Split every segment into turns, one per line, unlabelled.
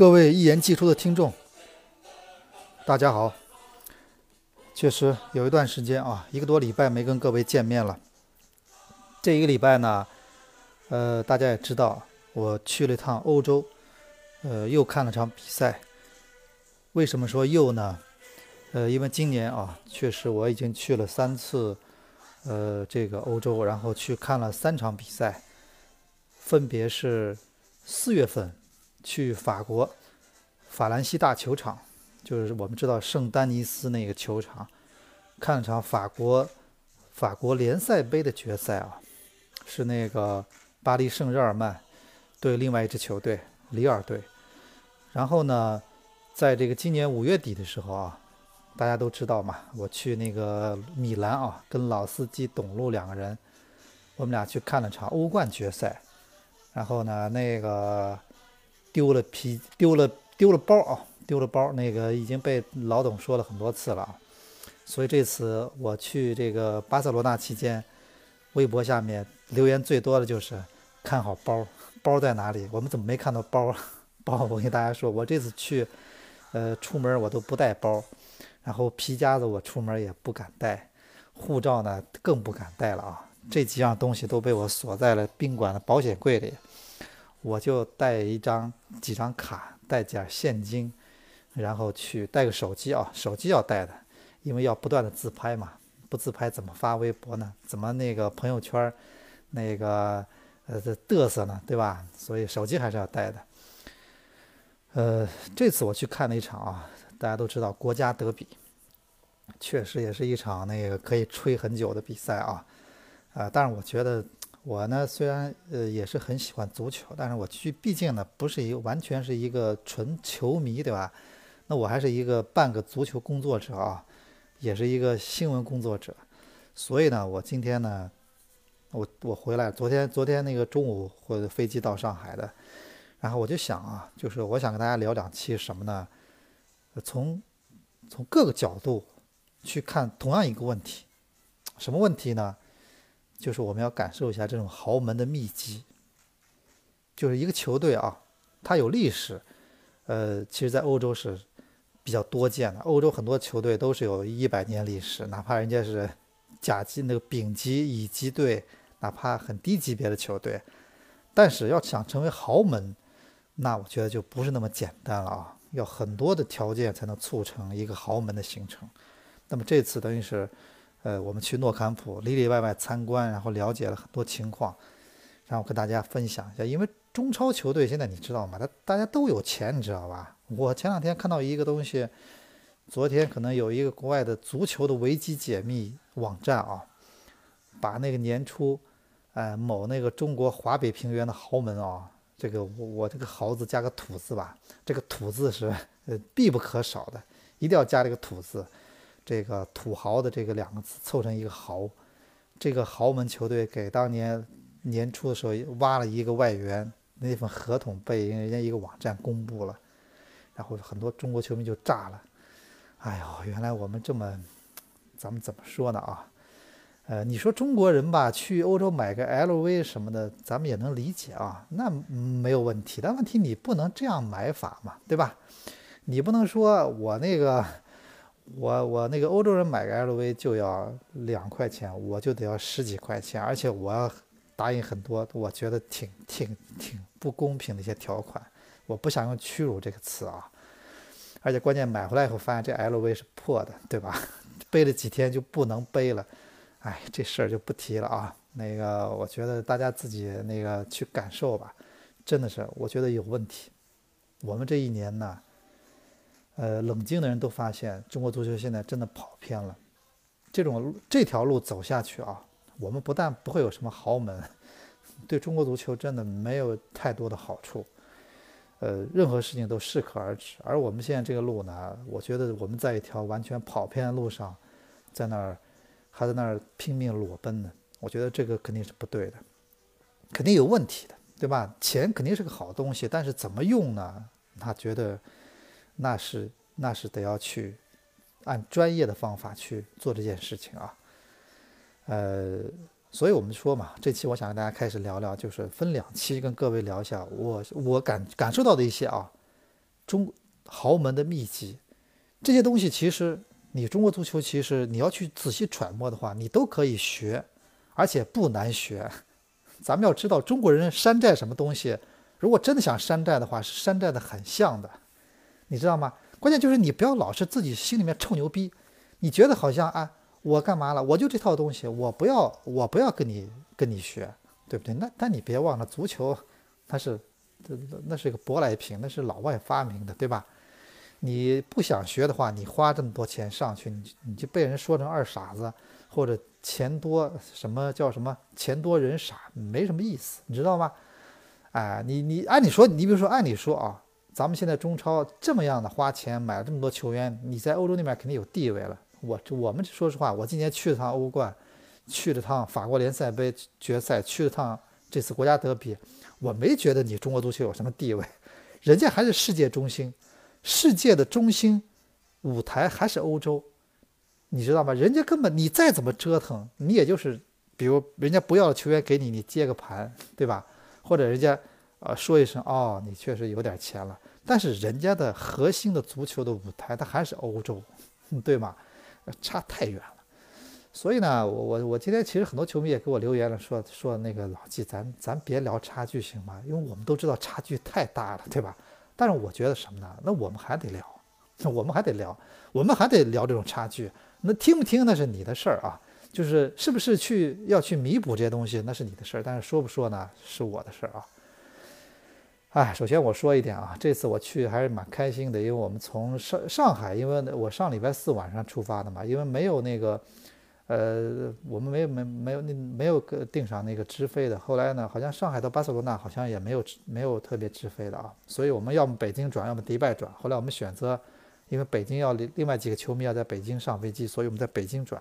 各位一言既出的听众，大家好。确实有一段时间啊，一个多礼拜没跟各位见面了。这一个礼拜呢，呃，大家也知道，我去了一趟欧洲，呃，又看了场比赛。为什么说又呢？呃，因为今年啊，确实我已经去了三次，呃，这个欧洲，然后去看了三场比赛，分别是四月份。去法国法兰西大球场，就是我们知道圣丹尼斯那个球场，看了场法国法国联赛杯的决赛啊，是那个巴黎圣日耳曼对另外一支球队里尔队。然后呢，在这个今年五月底的时候啊，大家都知道嘛，我去那个米兰啊，跟老司机董路两个人，我们俩去看了场欧冠决赛。然后呢，那个。丢了皮，丢了丢了包啊，丢了包。那个已经被老董说了很多次了啊，所以这次我去这个巴塞罗那期间，微博下面留言最多的就是看好包，包在哪里？我们怎么没看到包？包，我跟大家说，我这次去，呃，出门我都不带包，然后皮夹子我出门也不敢带，护照呢更不敢带了啊，这几样东西都被我锁在了宾馆的保险柜里。我就带一张几张卡，带点现金，然后去带个手机啊，手机要带的，因为要不断的自拍嘛，不自拍怎么发微博呢？怎么那个朋友圈那个呃嘚瑟呢？对吧？所以手机还是要带的。呃，这次我去看了一场啊，大家都知道国家德比，确实也是一场那个可以吹很久的比赛啊，啊，但是我觉得。我呢，虽然呃也是很喜欢足球，但是我去毕竟呢不是一完全是一个纯球迷，对吧？那我还是一个半个足球工作者啊，也是一个新闻工作者，所以呢，我今天呢，我我回来，昨天昨天那个中午或者飞机到上海的，然后我就想啊，就是我想跟大家聊两期什么呢？从从各个角度去看同样一个问题，什么问题呢？就是我们要感受一下这种豪门的秘籍。就是一个球队啊，它有历史，呃，其实在欧洲是比较多见的。欧洲很多球队都是有一百年历史，哪怕人家是甲级那个丙级乙级队，哪怕很低级别的球队，但是要想成为豪门，那我觉得就不是那么简单了啊，要很多的条件才能促成一个豪门的形成。那么这次等于是。呃，我们去诺坎普里里外外参观，然后了解了很多情况，然后跟大家分享一下。因为中超球队现在你知道吗？他大家都有钱，你知道吧？我前两天看到一个东西，昨天可能有一个国外的足球的维基解密网站啊，把那个年初，哎，某那个中国华北平原的豪门啊，这个我我这个豪字加个土字吧，这个土字是呃必不可少的，一定要加这个土字。这个土豪的这个两个字凑成一个豪，这个豪门球队给当年年初的时候挖了一个外援，那份合同被人家一个网站公布了，然后很多中国球迷就炸了。哎呦，原来我们这么，咱们怎么说呢啊？呃，你说中国人吧，去欧洲买个 LV 什么的，咱们也能理解啊，那没有问题。但问题你不能这样买法嘛，对吧？你不能说我那个。我我那个欧洲人买个 LV 就要两块钱，我就得要十几块钱，而且我要答应很多，我觉得挺挺挺不公平的一些条款。我不想用屈辱这个词啊，而且关键买回来以后发现这 LV 是破的，对吧？背了几天就不能背了，哎，这事儿就不提了啊。那个我觉得大家自己那个去感受吧，真的是我觉得有问题。我们这一年呢。呃，冷静的人都发现，中国足球现在真的跑偏了。这种这条路走下去啊，我们不但不会有什么豪门，对中国足球真的没有太多的好处。呃，任何事情都适可而止。而我们现在这个路呢，我觉得我们在一条完全跑偏的路上，在那儿还在那儿拼命裸奔呢。我觉得这个肯定是不对的，肯定有问题的，对吧？钱肯定是个好东西，但是怎么用呢？他觉得。那是那是得要去按专业的方法去做这件事情啊，呃，所以我们说嘛，这期我想跟大家开始聊聊，就是分两期跟各位聊一下我我感感受到的一些啊，中豪门的秘籍，这些东西其实你中国足球其实你要去仔细揣摩的话，你都可以学，而且不难学。咱们要知道中国人山寨什么东西，如果真的想山寨的话，是山寨的很像的，你知道吗？关键就是你不要老是自己心里面臭牛逼，你觉得好像啊，我干嘛了？我就这套东西，我不要，我不要跟你跟你学，对不对？那但你别忘了，足球它是，那是个舶来品，那是老外发明的，对吧？你不想学的话，你花这么多钱上去，你你就被人说成二傻子，或者钱多什么叫什么钱多人傻，没什么意思，你知道吗？哎，你你按理说，你比如说按理说啊。咱们现在中超这么样的花钱买了这么多球员，你在欧洲那边肯定有地位了。我我们说实话，我今年去了趟欧冠，去了趟法国联赛杯决赛，去了趟这次国家德比，我没觉得你中国足球有什么地位，人家还是世界中心，世界的中心舞台还是欧洲，你知道吗？人家根本你再怎么折腾，你也就是比如人家不要球员给你，你接个盘，对吧？或者人家呃说一声哦，你确实有点钱了。但是人家的核心的足球的舞台，它还是欧洲，对吗？差太远了。所以呢，我我我今天其实很多球迷也给我留言了，说说那个老季，咱咱别聊差距行吗？因为我们都知道差距太大了，对吧？但是我觉得什么呢？那我们还得聊，我们还得聊，我们还得聊这种差距。那听不听那是你的事儿啊，就是是不是去要去弥补这些东西，那是你的事儿。但是说不说呢，是我的事儿啊。哎，首先我说一点啊，这次我去还是蛮开心的，因为我们从上上海，因为我上礼拜四晚上出发的嘛，因为没有那个，呃，我们没有没没有那没有订上那个直飞的。后来呢，好像上海到巴塞罗那好像也没有没有特别直飞的啊，所以我们要么北京转，要么迪拜转。后来我们选择，因为北京要另外几个球迷要在北京上飞机，所以我们在北京转，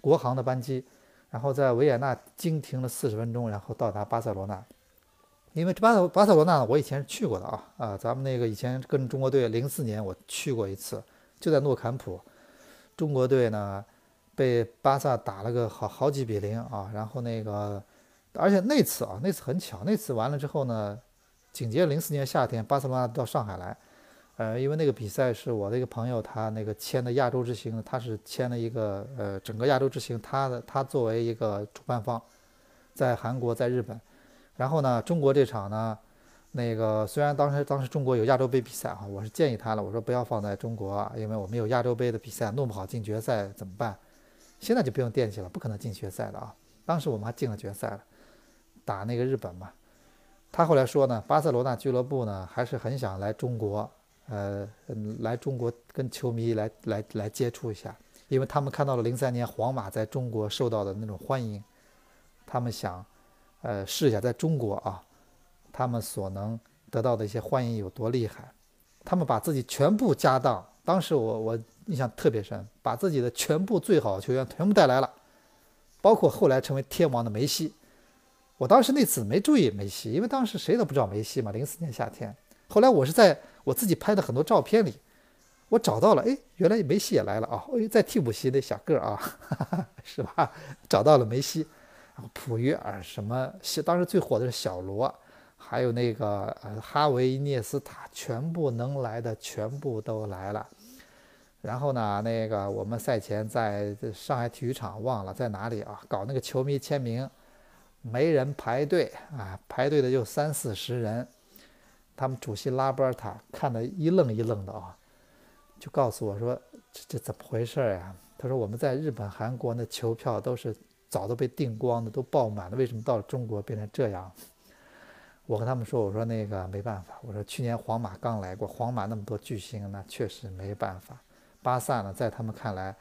国航的班机，然后在维也纳经停了四十分钟，然后到达巴塞罗那。因为巴塞巴塞罗那，我以前是去过的啊啊，咱们那个以前跟中国队零四年我去过一次，就在诺坎普，中国队呢被巴萨打了个好好几比零啊，然后那个，而且那次啊那次很巧，那次完了之后呢，紧接着零四年夏天巴塞罗那到上海来，呃，因为那个比赛是我的一个朋友他那个签的亚洲之星，他是签了一个呃整个亚洲之星，他的他作为一个主办方，在韩国在日本。然后呢，中国这场呢，那个虽然当时当时中国有亚洲杯比赛啊，我是建议他了，我说不要放在中国，因为我们有亚洲杯的比赛，弄不好进决赛怎么办？现在就不用惦记了，不可能进决赛的啊。当时我们还进了决赛了，打那个日本嘛。他后来说呢，巴塞罗那俱乐部呢还是很想来中国，呃，来中国跟球迷来来来接触一下，因为他们看到了零三年皇马在中国受到的那种欢迎，他们想。呃，试一下在中国啊，他们所能得到的一些欢迎有多厉害？他们把自己全部家当，当时我我印象特别深，把自己的全部最好的球员全部带来了，包括后来成为天王的梅西。我当时那次没注意梅西，因为当时谁都不知道梅西嘛。零四年夏天，后来我是在我自己拍的很多照片里，我找到了，哎，原来梅西也来了啊！哎，在替补席那小个儿啊，是吧？找到了梅西。普约尔什么？当时最火的是小罗，还有那个呃哈维涅斯塔，全部能来的全部都来了。然后呢，那个我们赛前在上海体育场忘了在哪里啊，搞那个球迷签名，没人排队啊，排队的就三四十人。他们主席拉波尔塔看得一愣一愣的啊，就告诉我说：“这这怎么回事呀？”他说：“我们在日本、韩国那球票都是。”早都被订光的，都爆满了，为什么到了中国变成这样？我跟他们说，我说那个没办法，我说去年皇马刚来过，皇马那么多巨星，那确实没办法。巴萨呢，在他们看来，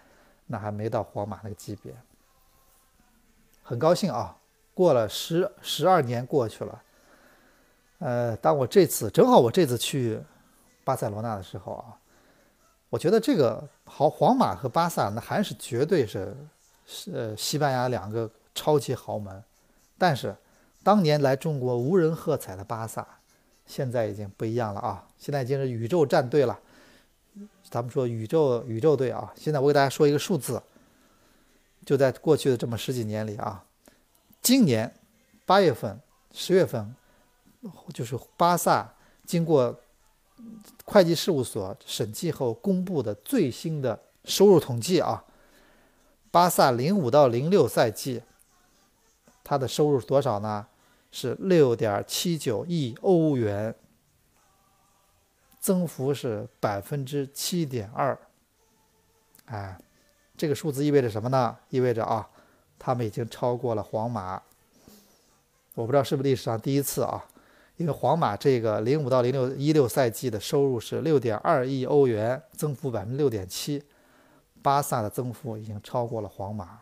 那还没到皇马那个级别。很高兴啊，过了十十二年过去了，呃，当我这次正好我这次去巴塞罗那的时候啊，我觉得这个好，皇马和巴萨那还是绝对是。是呃，西班牙两个超级豪门，但是当年来中国无人喝彩的巴萨，现在已经不一样了啊！现在已经是宇宙战队了。咱们说宇宙宇宙队啊，现在我给大家说一个数字，就在过去的这么十几年里啊，今年八月份、十月份，就是巴萨经过会计事务所审计后公布的最新的收入统计啊，巴萨零五到零六赛季，他的收入是多少呢？是六点七九亿欧元，增幅是百分之七点二。哎，这个数字意味着什么呢？意味着啊，他们已经超过了皇马。我不知道是不是历史上第一次啊，因为皇马这个零五到零六一六赛季的收入是六点二亿欧元，增幅百分之六点七，巴萨的增幅已经超过了皇马。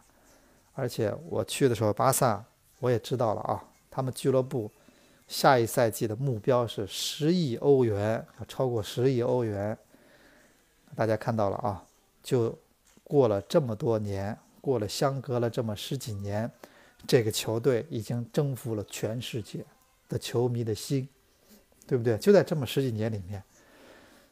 而且我去的时候，巴萨我也知道了啊。他们俱乐部下一赛季的目标是十亿欧元，超过十亿欧元。大家看到了啊，就过了这么多年，过了相隔了这么十几年，这个球队已经征服了全世界的球迷的心，对不对？就在这么十几年里面，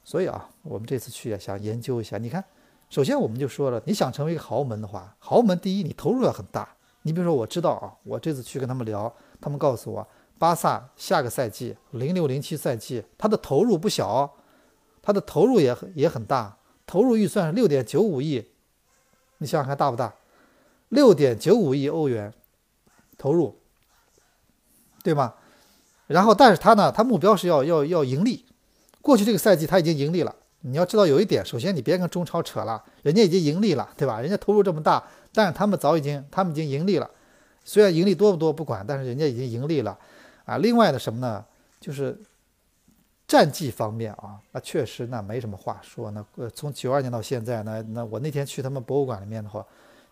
所以啊，我们这次去也想研究一下。你看，首先我们就说了，你想成为一个豪门的话，豪门第一，你投入要很大。你比如说，我知道啊，我这次去跟他们聊。他们告诉我，巴萨下个赛季零六零七赛季，他的投入不小，他的投入也很也很大，投入预算是六点九五亿，你想想看大不大？六点九五亿欧元投入，对吗？然后，但是他呢，他目标是要要要盈利。过去这个赛季他已经盈利了。你要知道有一点，首先你别跟中超扯了，人家已经盈利了，对吧？人家投入这么大，但是他们早已经他们已经盈利了。虽然盈利多不多不管，但是人家已经盈利了，啊，另外的什么呢？就是战绩方面啊，那确实那没什么话说。那呃，从九二年到现在，那那我那天去他们博物馆里面的话，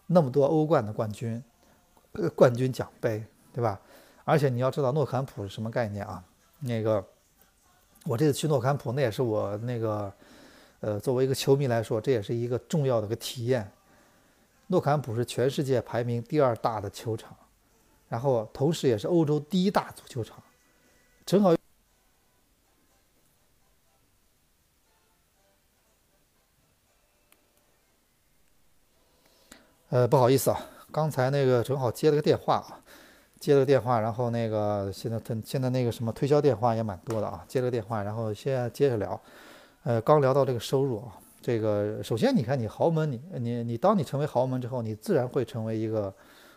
那么多欧冠的冠军，呃，冠军奖杯，对吧？而且你要知道诺坎普是什么概念啊？那个我这次去诺坎普，那也是我那个呃，作为一个球迷来说，这也是一个重要的个体验。诺坎普是全世界排名第二大的球场。然后，同时也是欧洲第一大足球场，正好。呃，不好意思啊，刚才那个正好接了个电话啊，接了个电话，然后那个现在他现在那个什么推销电话也蛮多的啊，接了个电话，然后先接着聊。呃，刚聊到这个收入啊，这个首先你看你豪门，你你你当你成为豪门之后，你自然会成为一个。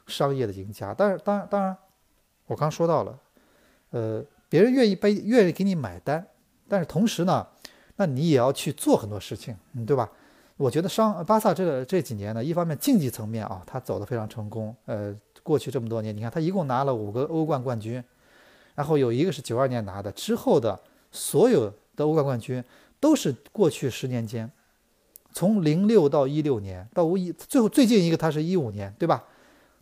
商业的赢家，但是当然当然，我刚说到了，呃，别人愿意被愿意给你买单，但是同时呢，那你也要去做很多事情，嗯，对吧？我觉得商巴萨这这几年呢，一方面竞技层面啊，他走得非常成功，呃，过去这么多年，你看他一共拿了五个欧冠冠军，然后有一个是九二年拿的，之后的所有的欧冠冠军都是过去十年间，从零六到一六年到一最后最近一个他是一五年，对吧？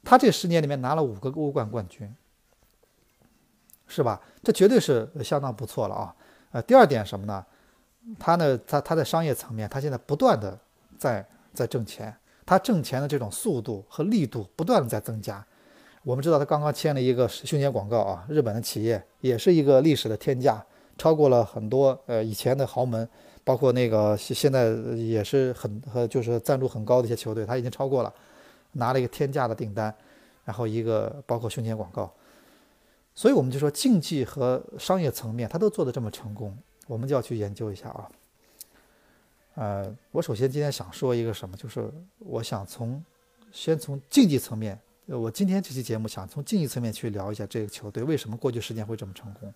他这十年里面拿了五个欧冠冠军，是吧？这绝对是相当不错了啊！呃，第二点什么呢？他呢，他他在商业层面，他现在不断的在在挣钱，他挣钱的这种速度和力度不断的在增加。我们知道他刚刚签了一个胸前广告啊，日本的企业也是一个历史的天价，超过了很多呃以前的豪门，包括那个现在也是很和就是赞助很高的一些球队，他已经超过了。拿了一个天价的订单，然后一个包括胸前广告，所以我们就说竞技和商业层面，他都做得这么成功，我们就要去研究一下啊。呃，我首先今天想说一个什么，就是我想从先从竞技层面，我今天这期节目想从竞技层面去聊一下这个球队为什么过去十年会这么成功。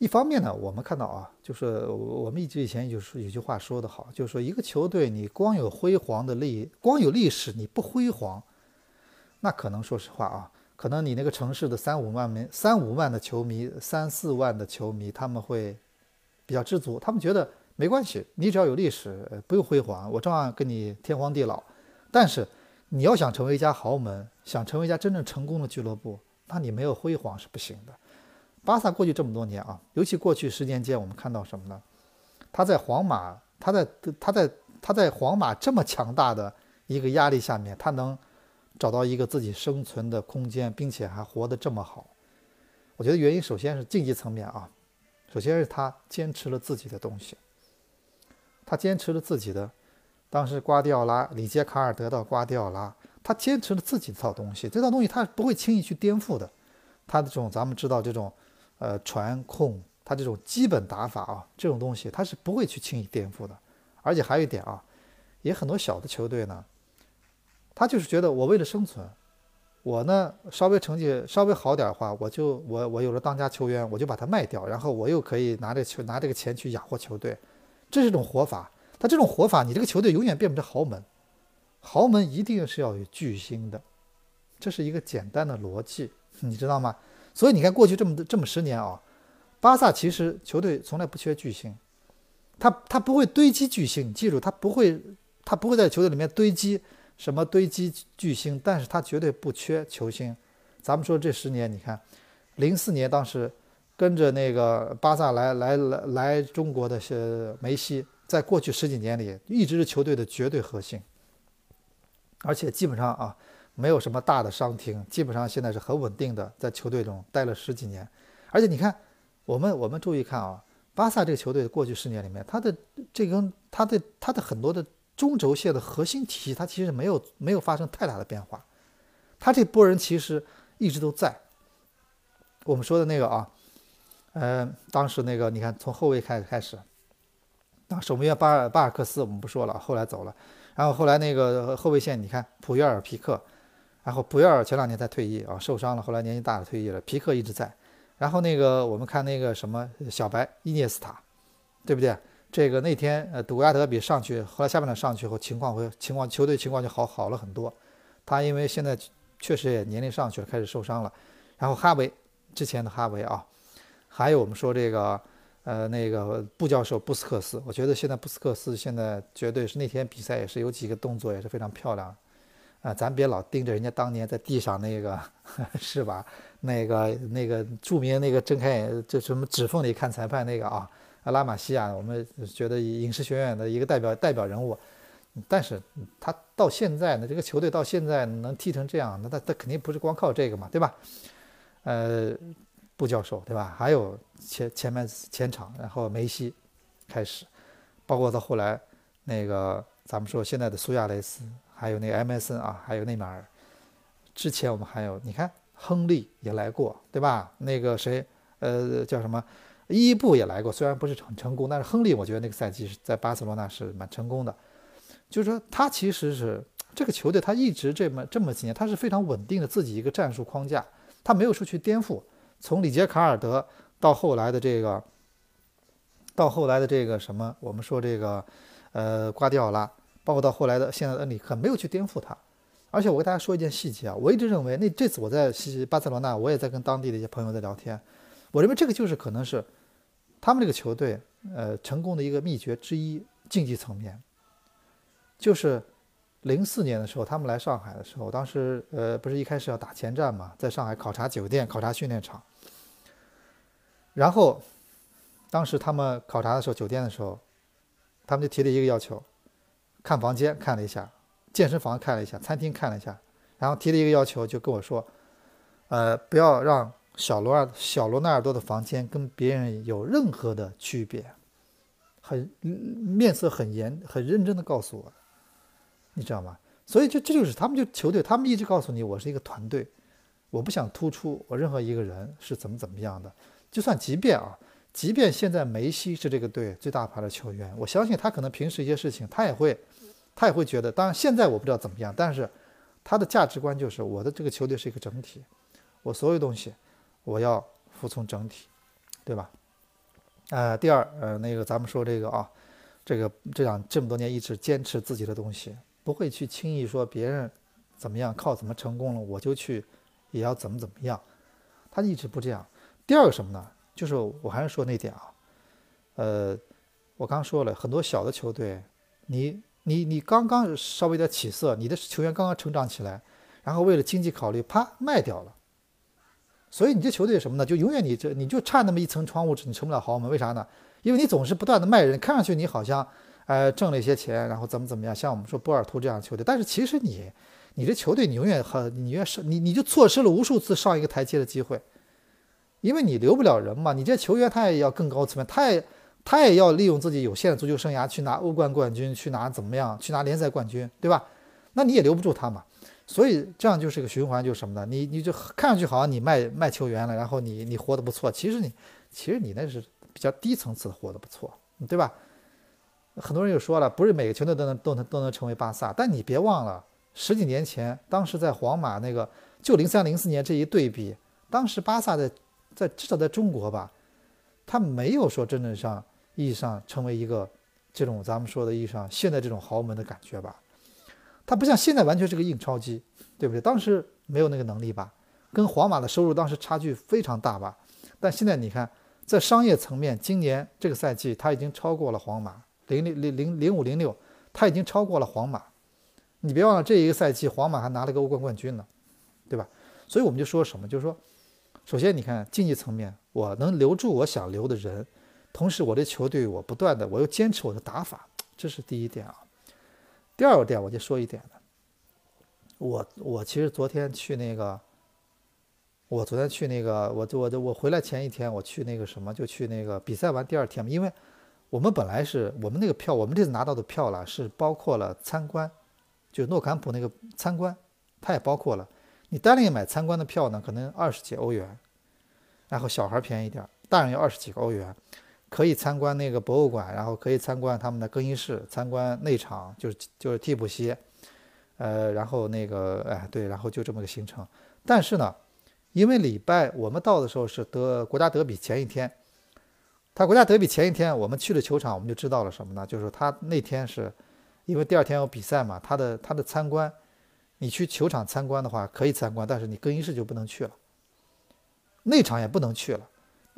一方面呢，我们看到啊，就是我们一直以前就是有句话说得好，就是说一个球队你光有辉煌的历，光有历史你不辉煌，那可能说实话啊，可能你那个城市的三五万名、三五万的球迷、三四万的球迷他们会比较知足，他们觉得没关系，你只要有历史，不用辉煌，我照样跟你天荒地老。但是你要想成为一家豪门，想成为一家真正成功的俱乐部，那你没有辉煌是不行的。巴萨过去这么多年啊，尤其过去十年间，我们看到什么呢？他在皇马，他在他在他在皇马这么强大的一个压力下面，他能找到一个自己生存的空间，并且还活得这么好。我觉得原因首先是竞技层面啊，首先是他坚持了自己的东西，他坚持了自己的。当时瓜迪奥拉、里杰卡尔得到瓜迪奥拉，他坚持了自己这套东西，这套东西他不会轻易去颠覆的。他的这种咱们知道这种。呃，传控，他这种基本打法啊，这种东西他是不会去轻易颠覆的。而且还有一点啊，也很多小的球队呢，他就是觉得我为了生存，我呢稍微成绩稍微好点的话，我就我我有了当家球员，我就把他卖掉，然后我又可以拿这球拿这个钱去养活球队，这是一种活法。他这种活法，你这个球队永远变不成豪门，豪门一定是要有巨星的，这是一个简单的逻辑，你知道吗？所以你看过去这么这么十年啊，巴萨其实球队从来不缺巨星。他他不会堆积巨星，你记住，他不会，他不会在球队里面堆积什么堆积巨星，但是他绝对不缺球星。咱们说这十年，你看，零四年当时跟着那个巴萨来来来来中国的是梅西，在过去十几年里一直是球队的绝对核心，而且基本上啊没有什么大的伤停，基本上现在是很稳定的在球队中待了十几年，而且你看，我们我们注意看啊。巴萨这个球队过去十年里面，他的这根他的他的很多的中轴线的核心体系，它其实没有没有发生太大的变化。他这波人其实一直都在。我们说的那个啊，呃，当时那个你看，从后卫开始开始，当守门员巴尔巴尔克斯我们不说了，后来走了。然后后来那个后卫线，你看普约尔、皮克，然后普约尔前两年才退役啊，受伤了，后来年纪大了退役了。皮克一直在。然后那个我们看那个什么小白伊涅斯塔，对不对？这个那天呃杜亚德比上去，后来下半场上去后情况会情况球队情况就好好了很多。他因为现在确实也年龄上去了，开始受伤了。然后哈维之前的哈维啊，还有我们说这个呃那个布教授布斯克斯，我觉得现在布斯克斯现在绝对是那天比赛也是有几个动作也是非常漂亮。啊，咱别老盯着人家当年在地上那个，是吧？那个那个著名那个睁开眼就什么指缝里看裁判那个啊，拉玛西亚，我们觉得影视学院的一个代表代表人物，但是他到现在呢，这个球队到现在能踢成这样，那他他肯定不是光靠这个嘛，对吧？呃，布教授对吧？还有前前面前场，然后梅西开始，包括到后来那个咱们说现在的苏亚雷斯。还有那个 MSN 啊，还有内马尔。之前我们还有，你看亨利也来过，对吧？那个谁，呃，叫什么？伊布也来过，虽然不是很成功，但是亨利我觉得那个赛季是在巴塞罗那是蛮成功的。就是说，他其实是这个球队，他一直这么这么几年，他是非常稳定的自己一个战术框架，他没有说去颠覆。从里杰卡尔德到后来的这个，到后来的这个什么，我们说这个，呃，瓜迪奥拉。包括到后来的现在的恩里克没有去颠覆他，而且我给大家说一件细节啊，我一直认为那这次我在西巴塞罗那，我也在跟当地的一些朋友在聊天，我认为这个就是可能是他们这个球队呃成功的一个秘诀之一，竞技层面，就是零四年的时候他们来上海的时候，当时呃不是一开始要打前站嘛，在上海考察酒店、考察训练场，然后当时他们考察的时候，酒店的时候，他们就提了一个要求。看房间看了一下，健身房看了一下，餐厅看了一下，然后提了一个要求，就跟我说，呃，不要让小罗尔小罗纳尔多的房间跟别人有任何的区别，很面色很严很认真的告诉我，你知道吗？所以这这就是他们就球队，他们一直告诉你，我是一个团队，我不想突出我任何一个人是怎么怎么样的，就算即便啊。即便现在梅西是这个队最大牌的球员，我相信他可能平时一些事情他也会，他也会觉得。当然现在我不知道怎么样，但是他的价值观就是我的这个球队是一个整体，我所有东西我要服从整体，对吧？呃，第二，呃，那个咱们说这个啊，这个这样这么多年一直坚持自己的东西，不会去轻易说别人怎么样靠怎么成功了我就去也要怎么怎么样，他一直不这样。第二个什么呢？就是我还是说那点啊，呃，我刚说了很多小的球队，你你你刚刚稍微有点起色，你的球员刚刚成长起来，然后为了经济考虑，啪卖掉了，所以你这球队什么呢？就永远你这你就差那么一层窗户纸，你成不了豪门。为啥呢？因为你总是不断的卖人，看上去你好像呃挣了一些钱，然后怎么怎么样，像我们说波尔图这样的球队，但是其实你你这球队你永远很你越是你你就错失了无数次上一个台阶的机会。因为你留不了人嘛，你这球员他也要更高层面，他也他也要利用自己有限的足球生涯去拿欧冠冠军，去拿怎么样，去拿联赛冠军，对吧？那你也留不住他嘛，所以这样就是个循环，就是什么呢？你你就看上去好像你卖卖球员了，然后你你活得不错，其实你其实你那是比较低层次的活得不错，对吧？很多人又说了，不是每个球队都能都能都能成为巴萨，但你别忘了十几年前，当时在皇马那个就零三零四年这一对比，当时巴萨在在至少在中国吧，他没有说真正上意义上成为一个这种咱们说的意义上现在这种豪门的感觉吧，他不像现在完全是个印钞机，对不对？当时没有那个能力吧，跟皇马的收入当时差距非常大吧，但现在你看在商业层面，今年这个赛季他已经超过了皇马。零零零零零五零六，他已经超过了皇马。你别忘了，这一个赛季皇马还拿了个欧冠冠军呢，对吧？所以我们就说什么，就是说，首先你看竞技层面，我能留住我想留的人，同时我的球队我不断的我又坚持我的打法，这是第一点啊。第二个点我就说一点了，我我其实昨天去那个，我昨天去那个，我我我回来前一天我去那个什么，就去那个比赛完第二天嘛，因为。我们本来是我们那个票，我们这次拿到的票了，是包括了参观，就诺坎普那个参观，它也包括了。你单另买参观的票呢，可能二十几欧元，然后小孩便宜点，大人要二十几个欧元，可以参观那个博物馆，然后可以参观他们的更衣室，参观内场，就是就是替补席，呃，然后那个哎对，然后就这么个行程。但是呢，因为礼拜我们到的时候是德国家德比前一天。他国家德比前一天，我们去了球场，我们就知道了什么呢？就是他那天是，因为第二天有比赛嘛，他的他的参观，你去球场参观的话可以参观，但是你更衣室就不能去了，内场也不能去了。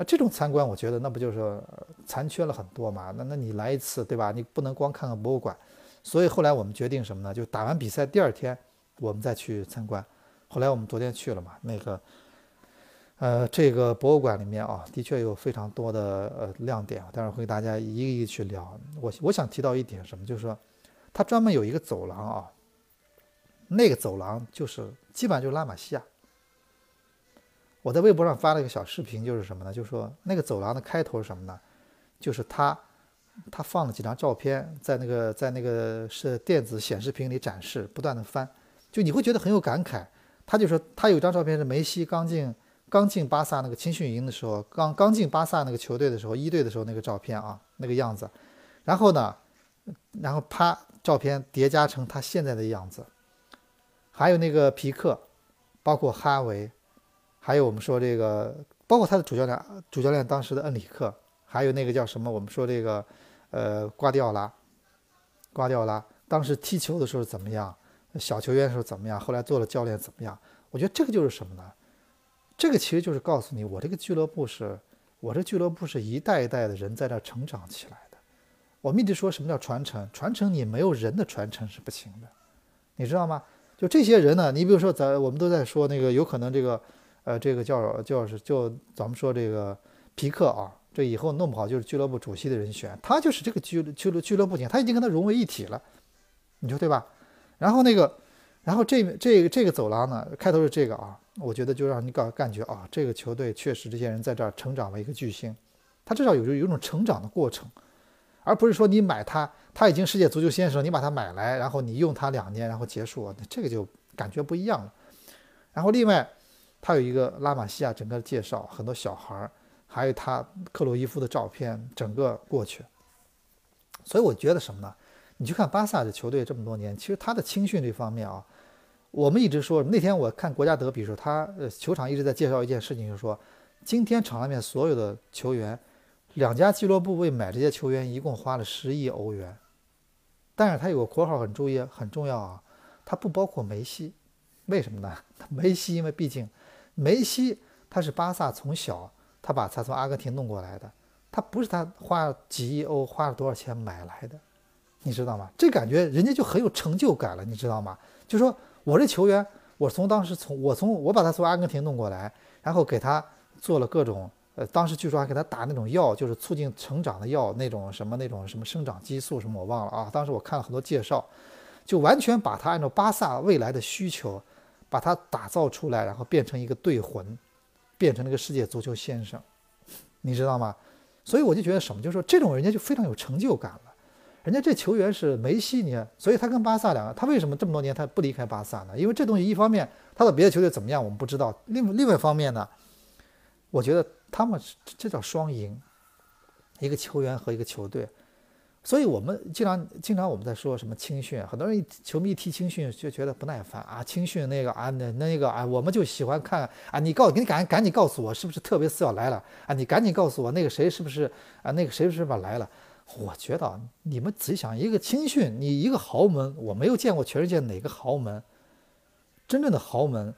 这种参观，我觉得那不就是残缺了很多嘛？那那你来一次，对吧？你不能光看看博物馆。所以后来我们决定什么呢？就打完比赛第二天，我们再去参观。后来我们昨天去了嘛，那个。呃，这个博物馆里面啊，的确有非常多的呃亮点，待会儿会给大家一个一个去聊。我我想提到一点什么，就是说，它专门有一个走廊啊，那个走廊就是基本上就是拉玛西亚。我在微博上发了一个小视频，就是什么呢？就是说那个走廊的开头是什么呢？就是他他放了几张照片在那个在那个是电子显示屏里展示，不断的翻，就你会觉得很有感慨。他就说他有一张照片是梅西刚进。刚进巴萨那个青训营的时候，刚刚进巴萨那个球队的时候，一队的时候那个照片啊，那个样子，然后呢，然后啪，照片叠加成他现在的样子，还有那个皮克，包括哈维，还有我们说这个，包括他的主教练，主教练当时的恩里克，还有那个叫什么，我们说这个，呃，瓜迪奥拉，瓜迪奥拉当时踢球的时候怎么样？小球员的时候怎么样？后来做了教练怎么样？我觉得这个就是什么呢？这个其实就是告诉你，我这个俱乐部是，我这俱乐部是一代一代的人在这成长起来的。我们一直说什么叫传承？传承你没有人的传承是不行的，你知道吗？就这些人呢，你比如说咱我们都在说那个有可能这个，呃，这个叫叫是就咱们说这个皮克啊，这以后弄不好就是俱乐部主席的人选，他就是这个俱俱乐俱乐部型，他已经跟他融为一体了，你说对吧？然后那个，然后这这个这个走廊呢，开头是这个啊。我觉得就让你感感觉啊，这个球队确实这些人在这儿成长为一个巨星，他至少有有一种成长的过程，而不是说你买他，他已经世界足球先生，你把他买来，然后你用他两年，然后结束，这个就感觉不一样了。然后另外，他有一个拉玛西亚整个介绍，很多小孩儿，还有他克洛伊夫的照片，整个过去。所以我觉得什么呢？你去看巴萨的球队这么多年，其实他的青训这方面啊。我们一直说，那天我看国家德比时候，他呃球场一直在介绍一件事情，就是说，今天场上面所有的球员，两家俱乐部为买这些球员一共花了十亿欧元，但是他有个括号很注意很重要啊，他不包括梅西，为什么呢？梅西因为毕竟梅西他是巴萨从小他把他从阿根廷弄过来的，他不是他花几亿欧花了多少钱买来的，你知道吗？这感觉人家就很有成就感了，你知道吗？就说。我这球员，我从当时从我从我把他从阿根廷弄过来，然后给他做了各种，呃，当时据说还给他打那种药，就是促进成长的药，那种什么那种什么生长激素什么我忘了啊。当时我看了很多介绍，就完全把他按照巴萨未来的需求，把他打造出来，然后变成一个队魂，变成那个世界足球先生，你知道吗？所以我就觉得什么，就是说这种人家就非常有成就感了。人家这球员是梅西，你看所以他跟巴萨两个，他为什么这么多年他不离开巴萨呢？因为这东西一方面他的别的球队怎么样我们不知道，另另外一方面呢，我觉得他们这叫双赢，一个球员和一个球队。所以我们经常经常我们在说什么青训，很多人球迷一提青训就觉得不耐烦啊，青训那个啊那那个啊，我们就喜欢看啊，你告你赶赶紧告诉我是不是特别斯要来了啊，你赶紧告诉我那个谁是不是啊那个谁是不是来了？我觉得你们仔细想，一个青训，你一个豪门，我没有见过全世界哪个豪门，真正的豪门，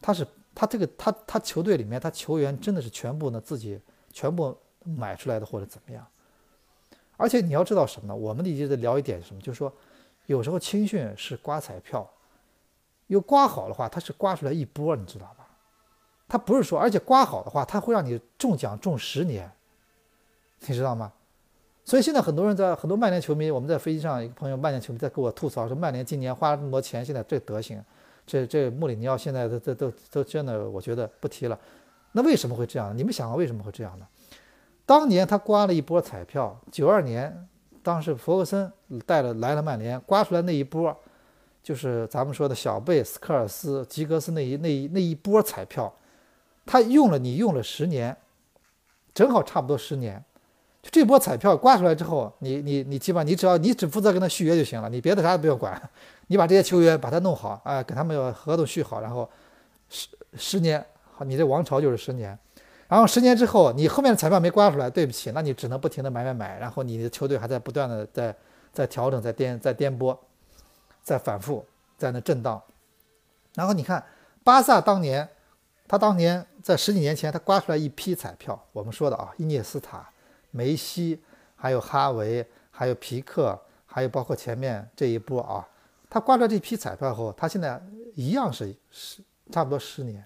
他是他这个他他球队里面他球员真的是全部呢自己全部买出来的或者怎么样。而且你要知道什么呢？我们一直在聊一点什么，就是说，有时候青训是刮彩票，有刮好的话，它是刮出来一波，你知道吧？它不是说，而且刮好的话，它会让你中奖中十年，你知道吗？所以现在很多人在很多曼联球迷，我们在飞机上一个朋友曼联球迷在跟我吐槽说，曼联今年花了这么多钱，现在这德行，这这穆里尼奥现在都都都都真的，我觉得不提了。那为什么会这样？你们想过为什么会这样呢？当年他刮了一波彩票，九二年，当时弗格森带了来了曼联，刮出来那一波，就是咱们说的小贝、斯科尔斯、吉格斯那一那一那一波彩票，他用了你用了十年，正好差不多十年，就这波彩票刮出来之后，你你你基本上你只要你只负责跟他续约就行了，你别的啥也不用管，你把这些球员把他弄好，哎，给他们合同续好，然后十十年，好，你这王朝就是十年。然后十年之后，你后面的彩票没刮出来，对不起，那你只能不停的买买买，然后你的球队还在不断的在在调整、在颠、在颠簸、在反复、在那震荡。然后你看巴萨当年，他当年在十几年前，他刮出来一批彩票，我们说的啊，伊涅斯塔、梅西，还有哈维，还有皮克，还有包括前面这一波啊，他刮出来这批彩票后，他现在一样是十差不多十年。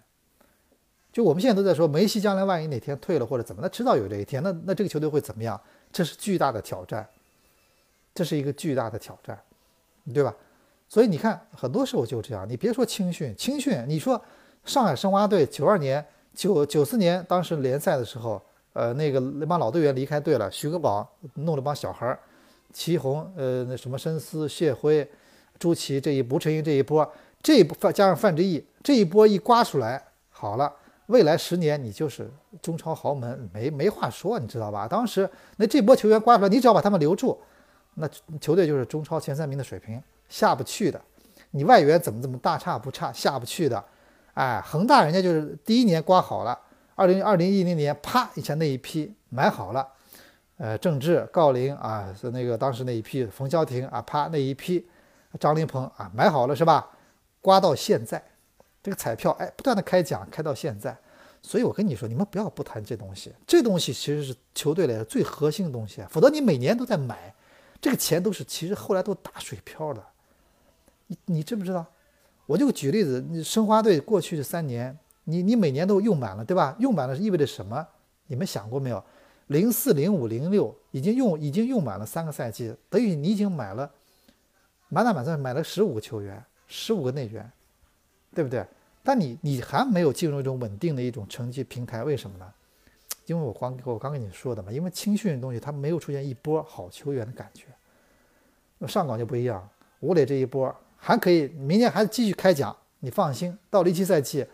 就我们现在都在说，梅西将来万一哪天退了或者怎么，那迟早有这一天。那那这个球队会怎么样？这是巨大的挑战，这是一个巨大的挑战，对吧？所以你看，很多时候就这样。你别说青训，青训，你说上海申花队九二年、九九四年当时联赛的时候，呃，那个那帮老队员离开队了，徐根宝弄了帮小孩儿，祁宏，呃，那什么申思、谢辉、朱琦这一吴晨英这一波，这一波加上范志毅这一波一刮出来，好了。未来十年你就是中超豪门，没没话说，你知道吧？当时那这波球员刮出来，你只要把他们留住，那球队就是中超前三名的水平，下不去的。你外援怎么怎么大差不差，下不去的。哎，恒大人家就是第一年刮好了，二零二零一零年啪一下那一批买好了，呃，郑智、郜林啊，是那个当时那一批，冯潇霆啊，啪那一批，张琳芃啊买好了是吧？刮到现在。这个彩票哎，不断的开奖，开到现在，所以我跟你说，你们不要不谈这东西，这东西其实是球队来的最核心的东西，否则你每年都在买，这个钱都是其实后来都打水漂的。你你知不知道？我就举例子，你申花队过去的三年，你你每年都用满了，对吧？用满了意味着什么？你们想过没有？零四、零五、零六已经用已经用满了三个赛季，等于你已经买了满打满算买了十五个球员，十五个内援，对不对？但你你还没有进入一种稳定的一种成绩平台，为什么呢？因为我刚我刚跟你说的嘛，因为青训的东西它没有出现一波好球员的感觉。那上港就不一样，吴磊这一波还可以，明年还继续开奖，你放心，到了一期赛季，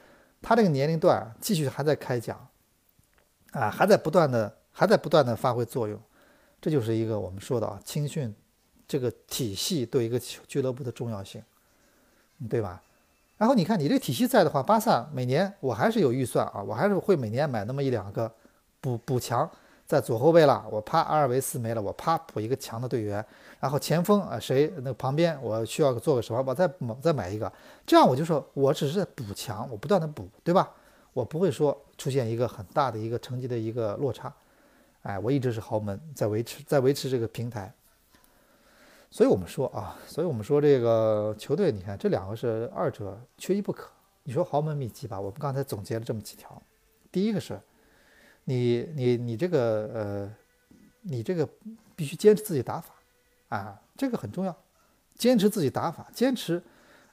他这个年龄段继续还在开奖，啊，还在不断的还在不断的发挥作用，这就是一个我们说的啊，青训这个体系对一个俱乐部的重要性，对吧？然后你看，你这体系在的话，巴萨每年我还是有预算啊，我还是会每年买那么一两个补补强，在左后卫了，我啪阿尔维斯没了，我啪补一个强的队员，然后前锋啊谁那旁边我需要做个什么，我再再买一个，这样我就说我只是补强，我不断的补，对吧？我不会说出现一个很大的一个成绩的一个落差，哎，我一直是豪门在维持在维持这个平台。所以我们说啊，所以我们说这个球队，你看这两个是二者缺一不可。你说豪门秘籍吧，我们刚才总结了这么几条。第一个是，你你你这个呃，你这个必须坚持自己打法啊，这个很重要。坚持自己打法，坚持，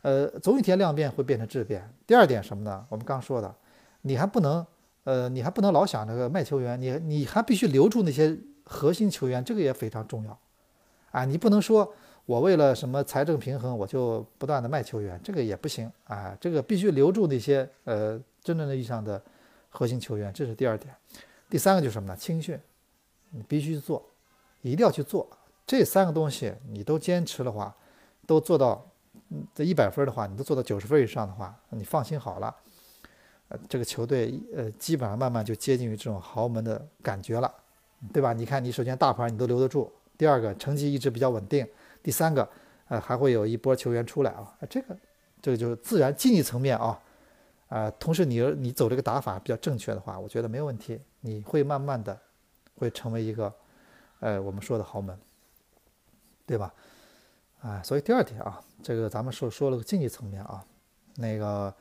呃，总有一天量变会变成质变。第二点什么呢？我们刚说的，你还不能呃，你还不能老想着卖球员，你你还必须留住那些核心球员，这个也非常重要。啊，你不能说我为了什么财政平衡，我就不断的卖球员，这个也不行啊。这个必须留住那些呃真正的意义上的核心球员，这是第二点。第三个就是什么呢？青训，你必须做，一定要去做。这三个东西你都坚持的话，都做到这一百分的话，你都做到九十分以上的话，你放心好了。呃，这个球队呃，基本上慢慢就接近于这种豪门的感觉了，对吧？你看，你首先大牌你都留得住，第二个成绩一直比较稳定，第三个呃还会有一波球员出来啊，这个这个就是自然竞技层面啊，啊，同时你你走这个打法比较正确的话，我觉得没有问题，你会慢慢的会成为一个呃我们说的豪门，对吧？啊，所以第二点啊，这个咱们说说了个竞技层面啊，那个。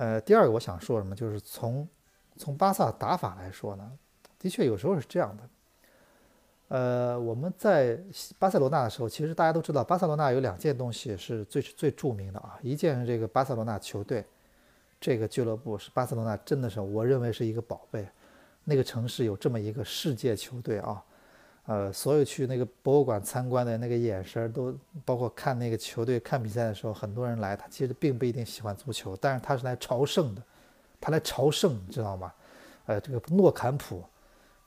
呃，第二个我想说什么，就是从从巴萨打法来说呢，的确有时候是这样的。呃，我们在巴塞罗那的时候，其实大家都知道，巴塞罗那有两件东西是最最著名的啊，一件是这个巴塞罗那球队，这个俱乐部是巴塞罗那真的是我认为是一个宝贝，那个城市有这么一个世界球队啊。呃，所有去那个博物馆参观的那个眼神都，包括看那个球队看比赛的时候，很多人来，他其实并不一定喜欢足球，但是他是来朝圣的，他来朝圣，你知道吗？呃，这个诺坎普，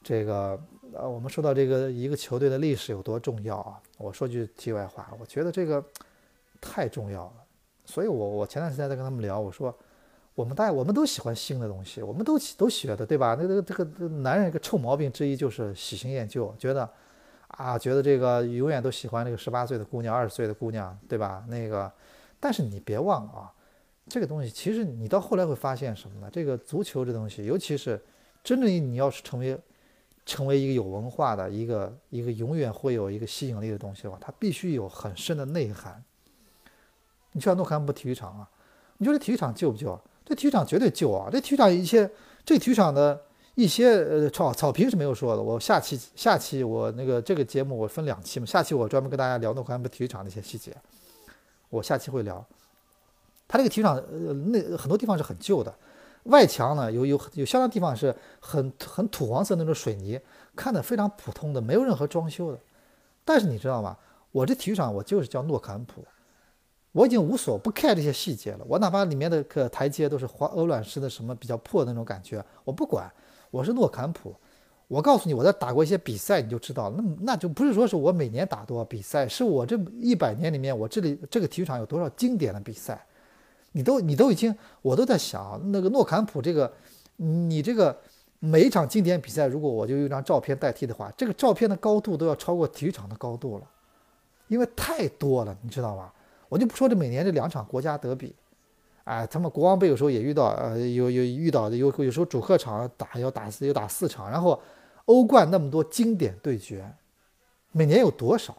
这个呃，我们说到这个一个球队的历史有多重要啊？我说句题外话，我觉得这个太重要了，所以我我前段时间在跟他们聊，我说。我们大家我们都喜欢新的东西，我们都都学的，对吧？那个这个这个男人一个臭毛病之一就是喜新厌旧，觉得啊，觉得这个永远都喜欢那个十八岁的姑娘、二十岁的姑娘，对吧？那个，但是你别忘了啊，这个东西其实你到后来会发现什么呢？这个足球这东西，尤其是真正你要是成为成为一个有文化的一个一个永远会有一个吸引力的东西的话，它必须有很深的内涵。你像诺坎普体育场啊，你说这体育场旧不旧啊？这体育场绝对旧啊！这体育场一些，这体育场的一些呃草草坪是没有说的。我下期下期我那个这个节目我分两期嘛，下期我专门跟大家聊诺坎普体育场的一些细节。我下期会聊。它这个体育场呃那很多地方是很旧的，外墙呢有有有相当地方是很很土黄色那种水泥，看着非常普通的，没有任何装修的。但是你知道吗？我这体育场我就是叫诺坎普。我已经无所不 care 这些细节了，我哪怕里面的个台阶都是花鹅卵石的什么比较破的那种感觉，我不管。我是诺坎普，我告诉你，我在打过一些比赛，你就知道，那那就不是说是我每年打多少比赛，是我这一百年里面，我这里这个体育场有多少经典的比赛，你都你都已经，我都在想那个诺坎普这个，你这个每一场经典比赛，如果我就用一张照片代替的话，这个照片的高度都要超过体育场的高度了，因为太多了，你知道吗？我就不说这每年这两场国家德比，哎，他们国王杯有时候也遇到，呃，有有遇到，有有时候主客场打要打四，要打四场，然后欧冠那么多经典对决，每年有多少？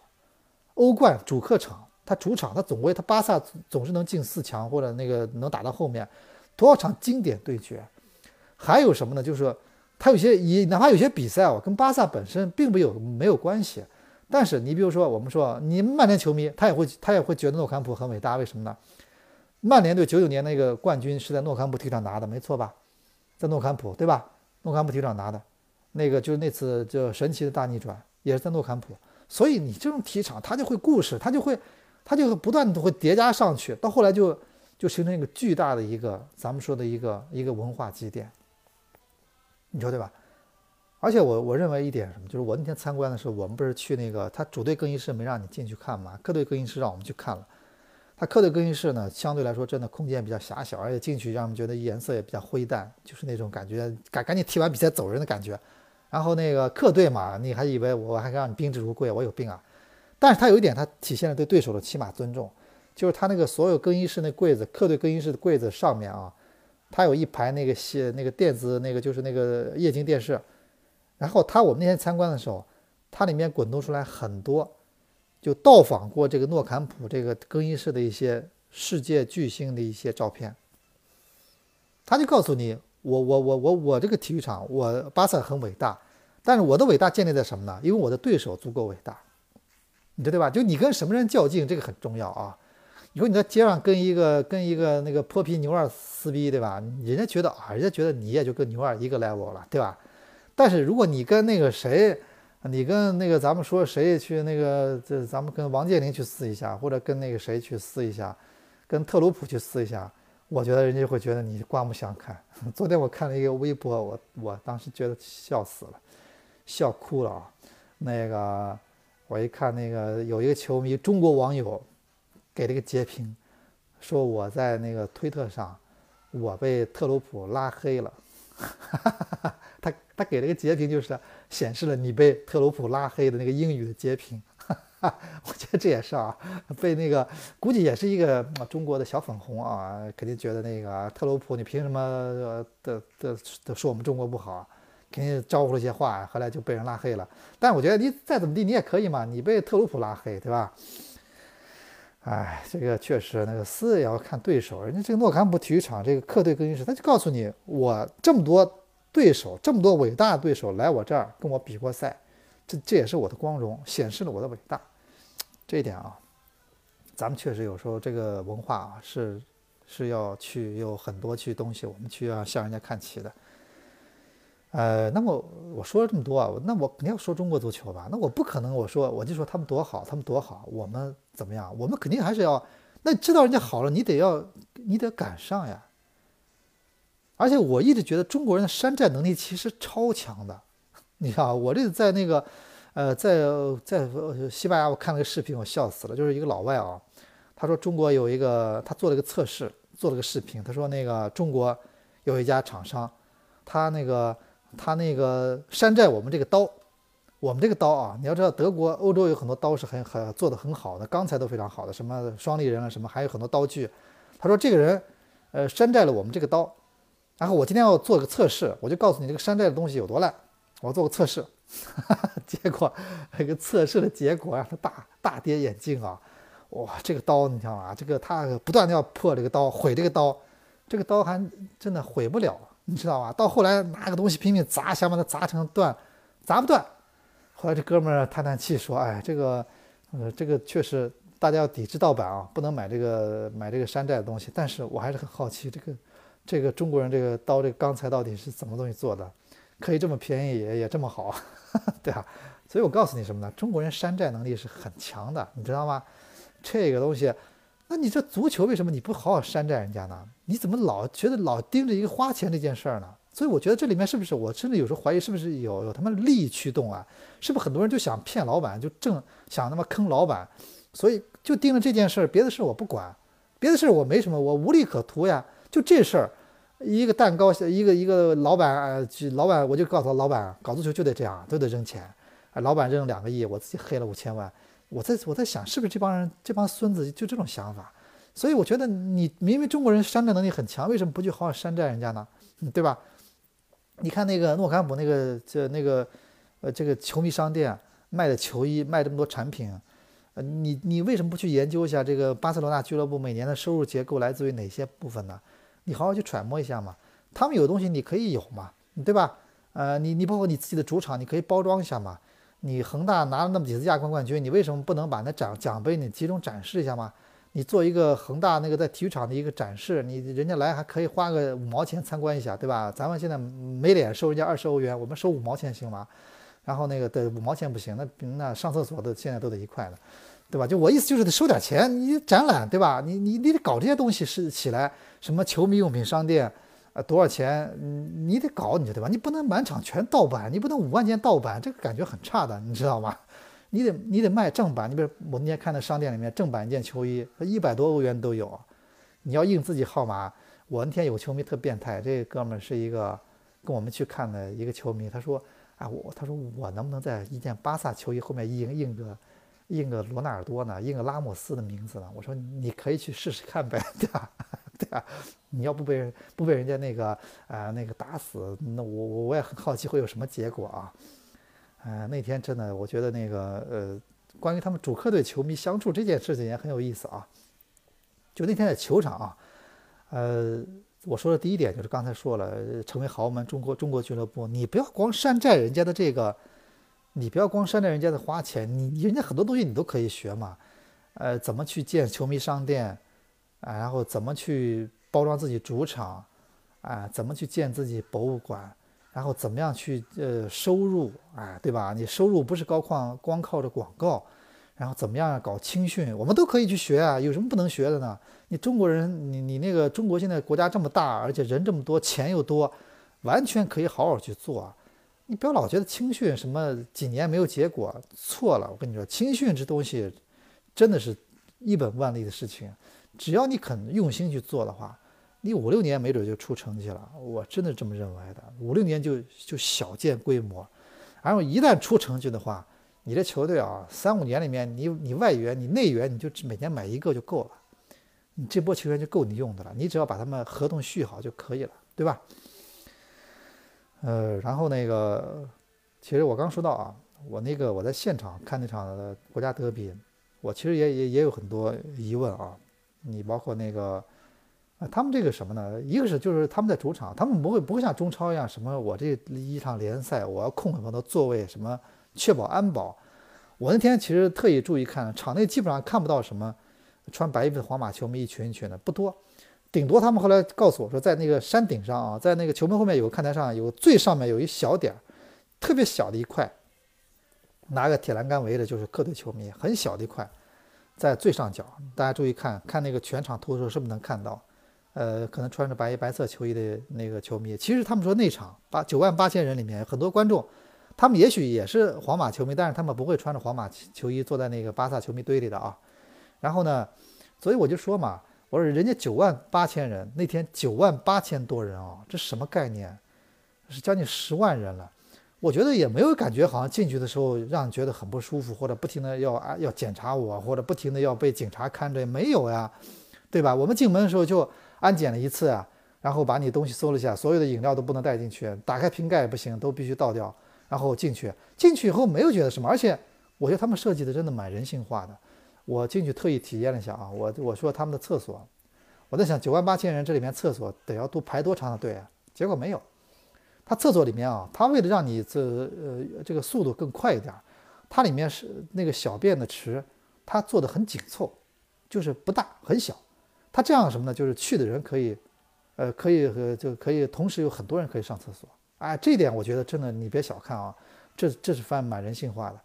欧冠主客场，他主场他总归他巴萨总是能进四强或者那个能打到后面，多少场经典对决？还有什么呢？就是他有些以哪怕有些比赛啊，跟巴萨本身并没有没有关系。但是你比如说，我们说你曼联球迷，他也会他也会觉得诺坎普很伟大，为什么呢？曼联队九九年那个冠军是在诺坎普体育场拿的，没错吧？在诺坎普，对吧？诺坎普体育场拿的，那个就是那次叫神奇的大逆转，也是在诺坎普。所以你这种体育场，他就会故事，他就会，它就不断的会叠加上去，到后来就就形成一个巨大的一个咱们说的一个一个文化积淀，你说对吧？而且我我认为一点什么，就是我那天参观的时候，我们不是去那个他主队更衣室没让你进去看吗？客队更衣室让我们去看了。他客队更衣室呢，相对来说真的空间比较狭小，而且进去让我们觉得颜色也比较灰淡，就是那种感觉，赶赶紧踢完比赛走人的感觉。然后那个客队嘛，你还以为我还让你宾至如归，我有病啊？但是他有一点，他体现了对对手的起码尊重，就是他那个所有更衣室那柜子，客队更衣室的柜子上面啊，他有一排那个些那个电子那个就是那个液晶电视。然后他我们那天参观的时候，它里面滚动出来很多，就到访过这个诺坎普这个更衣室的一些世界巨星的一些照片。他就告诉你，我我我我我这个体育场，我巴萨很伟大，但是我的伟大建立在什么呢？因为我的对手足够伟大，你知道吧？就你跟什么人较劲，这个很重要啊。你说你在街上跟一个跟一个那个泼皮牛二撕逼，对吧？人家觉得啊，人家觉得你也就跟牛二一个 level 了，对吧？但是如果你跟那个谁，你跟那个咱们说谁去那个，这咱们跟王健林去撕一下，或者跟那个谁去撕一下，跟特鲁普去撕一下，我觉得人家会觉得你刮目相看。昨天我看了一个微博，我我当时觉得笑死了，笑哭了啊。那个我一看那个有一个球迷中国网友给了个截屏，说我在那个推特上我被特鲁普拉黑了。他他给了个截屏，就是显示了你被特鲁普拉黑的那个英语的截屏。我觉得这也是啊，被那个估计也是一个中国的小粉红啊，肯定觉得那个特鲁普你凭什么的的的说我们中国不好，给你招呼了一些话，后来就被人拉黑了。但我觉得你再怎么地你也可以嘛，你被特鲁普拉黑对吧？哎，这个确实那个撕也要看对手，人家这个诺坎普体育场这个客队更衣室，他就告诉你，我这么多对手，这么多伟大的对手来我这儿跟我比过赛，这这也是我的光荣，显示了我的伟大。这一点啊，咱们确实有时候这个文化啊是是要去有很多去东西，我们去要向人家看齐的。呃，那么我说了这么多啊，那我肯定要说中国足球吧？那我不可能我说我就说他们多好，他们多好，我们怎么样？我们肯定还是要，那知道人家好了，你得要你得赶上呀。而且我一直觉得中国人的山寨能力其实超强的，你看啊，我这在那个。呃，在在西班牙，我看了个视频，我笑死了。就是一个老外啊，他说中国有一个，他做了个测试，做了个视频。他说那个中国有一家厂商，他那个他那个山寨我们这个刀，我们这个刀啊，你要知道德国、欧洲有很多刀是很很做的很好的，钢材都非常好的，什么双立人啊，什么还有很多刀具。他说这个人呃山寨了我们这个刀，然后我今天要做个测试，我就告诉你这个山寨的东西有多烂，我做个测试。结果那个测试的结果让他大大跌眼镜啊！哇，这个刀你知道吗？这个他不断的要破这个刀，毁这个刀，这个刀还真的毁不了，你知道吧？到后来拿个东西拼命砸，想把它砸成断，砸不断。后来这哥们儿叹叹气说：“哎，这个，呃，这个确实大家要抵制盗版啊，不能买这个买这个山寨的东西。但是我还是很好奇，这个这个中国人这个刀这个钢材到底是怎么东西做的？”可以这么便宜也也这么好，对啊，所以我告诉你什么呢？中国人山寨能力是很强的，你知道吗？这个东西，那你这足球为什么你不好好山寨人家呢？你怎么老觉得老盯着一个花钱这件事儿呢？所以我觉得这里面是不是我甚至有时候怀疑是不是有有他妈利益驱动啊？是不是很多人就想骗老板，就挣想他妈坑老板，所以就盯着这件事儿，别的事儿我不管，别的事儿我没什么，我无利可图呀，就这事儿。一个蛋糕，一个一个老板，呃，老板，我就告诉他，老板搞足球就得这样，都得扔钱。啊，老板扔两个亿，我自己黑了五千万。我在我在想，是不是这帮人这帮孙子就这种想法？所以我觉得你明明中国人山寨能力很强，为什么不去好好山寨人家呢？对吧？你看那个诺坎普那个这那个呃这个球迷商店卖的球衣卖这么多产品，呃，你你为什么不去研究一下这个巴塞罗那俱乐部每年的收入结构来自于哪些部分呢？你好好去揣摩一下嘛，他们有东西你可以有嘛，对吧？呃，你你包括你自己的主场，你可以包装一下嘛。你恒大拿了那么几次亚冠冠军，你为什么不能把那奖奖杯你集中展示一下嘛？你做一个恒大那个在体育场的一个展示，你人家来还可以花个五毛钱参观一下，对吧？咱们现在没脸收人家二十欧元，我们收五毛钱行吗？然后那个对五毛钱不行，那那上厕所的现在都得一块的。对吧？就我意思就是得收点钱，你展览对吧？你你你得搞这些东西是起来，什么球迷用品商店，呃，多少钱？你得搞你对吧？你不能满场全盗版，你不能五万件盗版，这个感觉很差的，你知道吗？你得你得卖正版。你比如我那天看那商店里面正版一件球衣，一百多欧元都有。你要印自己号码。我那天有个球迷特变态，这哥们是一个跟我们去看的一个球迷，他说啊我他说我能不能在一件巴萨球衣后面印印个？印个罗纳尔多呢，印个拉莫斯的名字呢？我说你可以去试试看呗，对吧？对吧？你要不被人不被人家那个啊那个打死，那我我我也很好奇会有什么结果啊？呃，那天真的我觉得那个呃，关于他们主客队球迷相处这件事情也很有意思啊。就那天在球场啊，呃，我说的第一点就是刚才说了，成为豪门中国中国俱乐部，你不要光山寨人家的这个。你不要光山寨人家的花钱，你人家很多东西你都可以学嘛，呃，怎么去建球迷商店，啊，然后怎么去包装自己主场，啊，怎么去建自己博物馆，然后怎么样去呃收入，啊，对吧？你收入不是高光光靠着广告，然后怎么样搞青训，我们都可以去学啊，有什么不能学的呢？你中国人，你你那个中国现在国家这么大，而且人这么多，钱又多，完全可以好好去做啊。你不要老觉得青训什么几年没有结果，错了。我跟你说，青训这东西真的是一本万利的事情，只要你肯用心去做的话，你五六年没准就出成绩了。我真的这么认为的，五六年就就小见规模，然后一旦出成绩的话，你这球队啊，三五年里面你你外援你内援你就每年买一个就够了，你这波球员就够你用的了，你只要把他们合同续好就可以了，对吧？呃，然后那个，其实我刚说到啊，我那个我在现场看那场国家德比，我其实也也也有很多疑问啊。你包括那个，他们这个什么呢？一个是就是他们在主场，他们不会不会像中超一样，什么我这一场联赛我要控很多的座位，什么确保安保。我那天其实特意注意看，场内基本上看不到什么穿白衣服的皇马球迷一群一群的，不多。顶多他们后来告诉我说，在那个山顶上啊，在那个球门后面有个看台上，有最上面有一小点儿，特别小的一块，拿个铁栏杆围着，就是客队球迷，很小的一块，在最上角。大家注意看看那个全场图的时候，是不是能看到？呃，可能穿着白衣白色球衣的那个球迷。其实他们说那场八九万八千人里面很多观众，他们也许也是皇马球迷，但是他们不会穿着皇马球衣坐在那个巴萨球迷堆里的啊。然后呢，所以我就说嘛。我说人家九万八千人，那天九万八千多人啊，这什么概念？是将近十万人了。我觉得也没有感觉，好像进去的时候让你觉得很不舒服，或者不停的要啊要检查我，或者不停的要被警察看着，没有呀，对吧？我们进门的时候就安检了一次啊，然后把你东西搜了一下，所有的饮料都不能带进去，打开瓶盖也不行，都必须倒掉，然后进去。进去以后没有觉得什么，而且我觉得他们设计的真的蛮人性化的。我进去特意体验了一下啊，我我说他们的厕所，我在想九万八千人这里面厕所得要多排多长的队啊？结果没有，他厕所里面啊，他为了让你这呃这个速度更快一点，它里面是那个小便的池，它做的很紧凑，就是不大很小，它这样什么呢？就是去的人可以，呃可以和就可以同时有很多人可以上厕所，哎，这一点我觉得真的你别小看啊，这这是蛮蛮人性化的。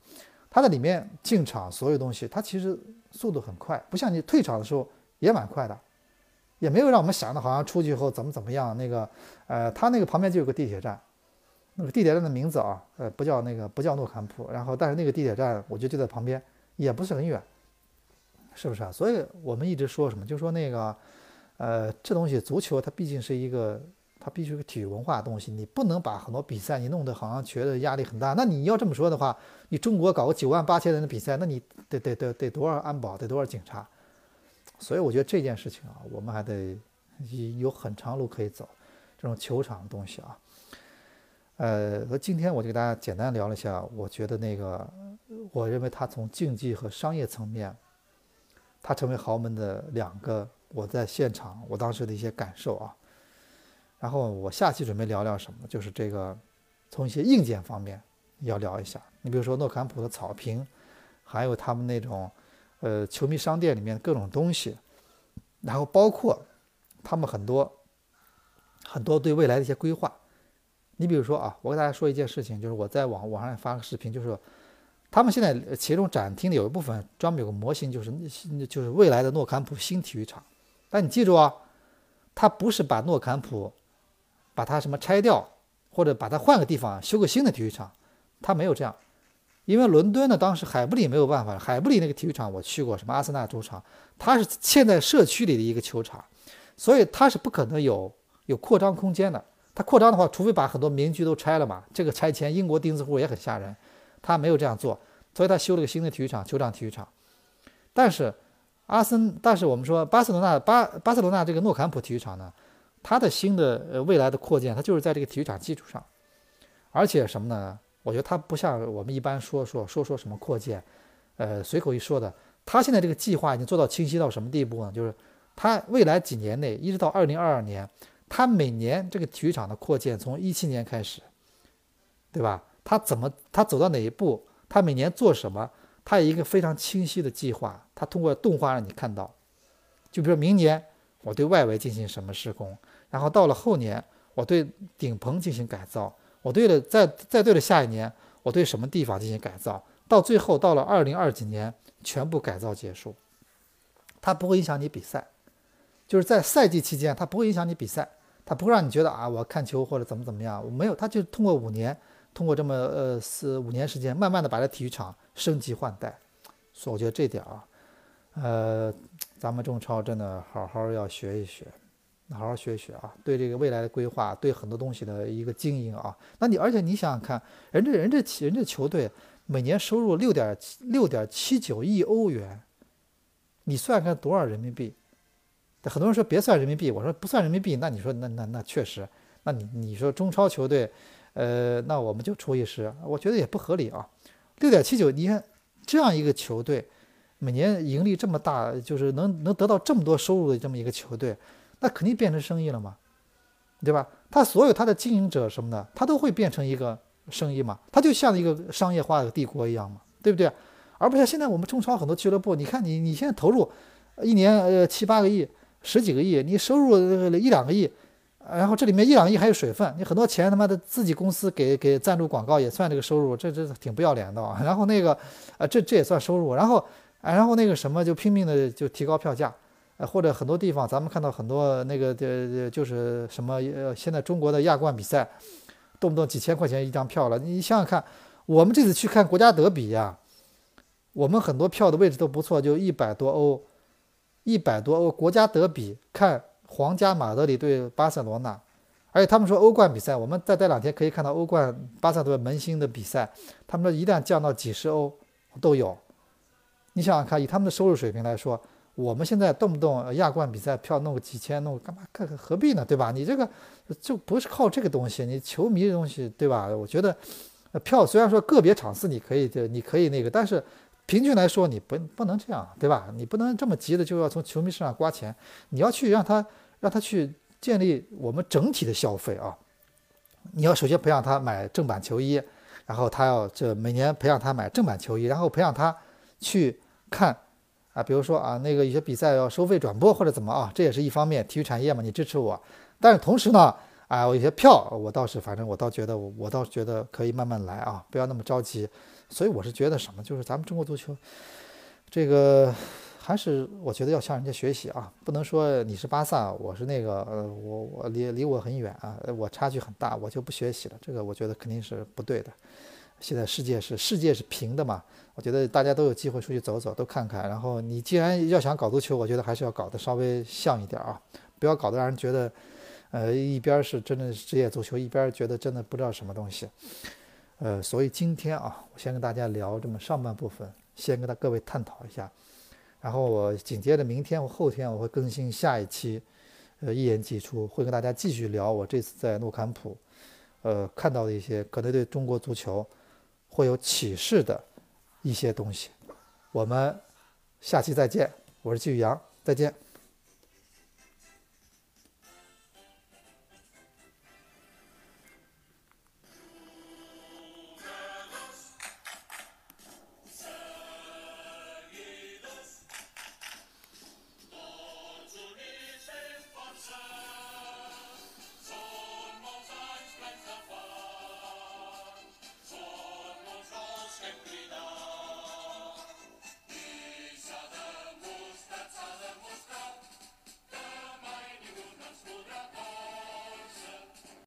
它在里面进场所有东西，它其实速度很快，不像你退场的时候也蛮快的，也没有让我们想的好像出去以后怎么怎么样。那个，呃，它那个旁边就有个地铁站，那个地铁站的名字啊，呃，不叫那个不叫诺坎普，然后但是那个地铁站我觉得就在旁边，也不是很远，是不是啊？所以我们一直说什么，就说那个，呃，这东西足球它毕竟是一个。它必须是个体育文化的东西，你不能把很多比赛你弄得好像觉得压力很大。那你要这么说的话，你中国搞个九万八千人的比赛，那你得得得得多少安保，得多少警察？所以我觉得这件事情啊，我们还得有很长路可以走。这种球场的东西啊，呃，今天我就给大家简单聊了一下，我觉得那个，我认为它从竞技和商业层面，他成为豪门的两个，我在现场我当时的一些感受啊。然后我下期准备聊聊什么？就是这个，从一些硬件方面要聊一下。你比如说诺坎普的草坪，还有他们那种，呃，球迷商店里面各种东西，然后包括他们很多很多对未来的一些规划。你比如说啊，我给大家说一件事情，就是我在网网上发个视频，就是他们现在其中展厅里有一部分专门有个模型，就是就是未来的诺坎普新体育场。但你记住啊，他不是把诺坎普。把它什么拆掉，或者把它换个地方修个新的体育场，他没有这样，因为伦敦呢，当时海布里没有办法，海布里那个体育场我去过，什么阿森纳主场，它是嵌在社区里的一个球场，所以它是不可能有有扩张空间的。它扩张的话，除非把很多民居都拆了嘛，这个拆迁英国钉子户也很吓人，他没有这样做，所以他修了个新的体育场，酋长体育场。但是阿森，但是我们说巴塞罗那巴巴塞罗那这个诺坎普体育场呢？它的新的呃未来的扩建，它就是在这个体育场基础上，而且什么呢？我觉得它不像我们一般说说说说什么扩建，呃随口一说的。它现在这个计划已经做到清晰到什么地步呢？就是它未来几年内，一直到二零二二年，它每年这个体育场的扩建从一七年开始，对吧？他怎么他走到哪一步？他每年做什么？他有一个非常清晰的计划，他通过动画让你看到。就比如明年我对外围进行什么施工。然后到了后年，我对顶棚进行改造，我对了再再对了下一年，我对什么地方进行改造，到最后到了二零二几年，全部改造结束。它不会影响你比赛，就是在赛季期间，它不会影响你比赛，它不会让你觉得啊，我看球或者怎么怎么样，我没有，它就通过五年通过这么呃四五年时间，慢慢的把这体育场升级换代，所以我觉得这点啊，呃，咱们中超真的好好要学一学，好好学一学啊，对这个未来的规划，对很多东西的一个经营啊，那你而且你想想看，人这人这人这球队每年收入六点六点七九亿欧元，你算看多少人民币？很多人说别算人民币，我说不算人民币，那你说那那那确实，那你你说中超球队。呃，那我们就除以十，我觉得也不合理啊。六点七九，你看这样一个球队，每年盈利这么大，就是能能得到这么多收入的这么一个球队，那肯定变成生意了嘛，对吧？他所有他的经营者什么的，他都会变成一个生意嘛，他就像一个商业化的帝国一样嘛，对不对？而不像现在我们中超很多俱乐部，你看你你现在投入一年呃七八个亿、十几个亿，你收入一两个亿。然后这里面一两亿还有水分，你很多钱他妈的自己公司给给赞助广告也算这个收入，这这挺不要脸的。然后那个，呃，这这也算收入。然后，然后那个什么就拼命的就提高票价，呃，或者很多地方咱们看到很多那个呃就是什么呃现在中国的亚冠比赛，动不动几千块钱一张票了。你想想看，我们这次去看国家德比呀，我们很多票的位置都不错，就一百多欧，一百多欧国家德比看。皇家马德里对巴塞罗那，而且他们说欧冠比赛，我们再待两天可以看到欧冠巴萨队门兴的比赛，他们说一旦降到几十欧都有。你想想看，以他们的收入水平来说，我们现在动不动亚冠比赛票弄个几千，弄个干嘛？干何必呢？对吧？你这个就不是靠这个东西，你球迷的东西，对吧？我觉得票虽然说个别场次你可以，你可以那个，但是。平均来说，你不不能这样，对吧？你不能这么急的就要从球迷身上刮钱，你要去让他让他去建立我们整体的消费啊！你要首先培养他买正版球衣，然后他要这每年培养他买正版球衣，然后培养他去看啊，比如说啊那个有些比赛要收费转播或者怎么啊，这也是一方面，体育产业嘛，你支持我。但是同时呢，啊，我有些票我倒是反正我倒觉得我我倒是觉得可以慢慢来啊，不要那么着急。所以我是觉得什么，就是咱们中国足球，这个还是我觉得要向人家学习啊，不能说你是巴萨，我是那个，呃，我我离离我很远啊，我差距很大，我就不学习了，这个我觉得肯定是不对的。现在世界是世界是平的嘛，我觉得大家都有机会出去走走，都看看。然后你既然要想搞足球，我觉得还是要搞得稍微像一点啊，不要搞得让人觉得，呃，一边是真的是职业足球，一边觉得真的不知道什么东西。呃，所以今天啊，我先跟大家聊这么上半部分，先跟大各位探讨一下，然后我紧接着明天或后天我会更新下一期，呃，一言既出，会跟大家继续聊我这次在诺坎普，呃，看到的一些可能对中国足球会有启示的一些东西。我们下期再见，我是季宇阳，再见。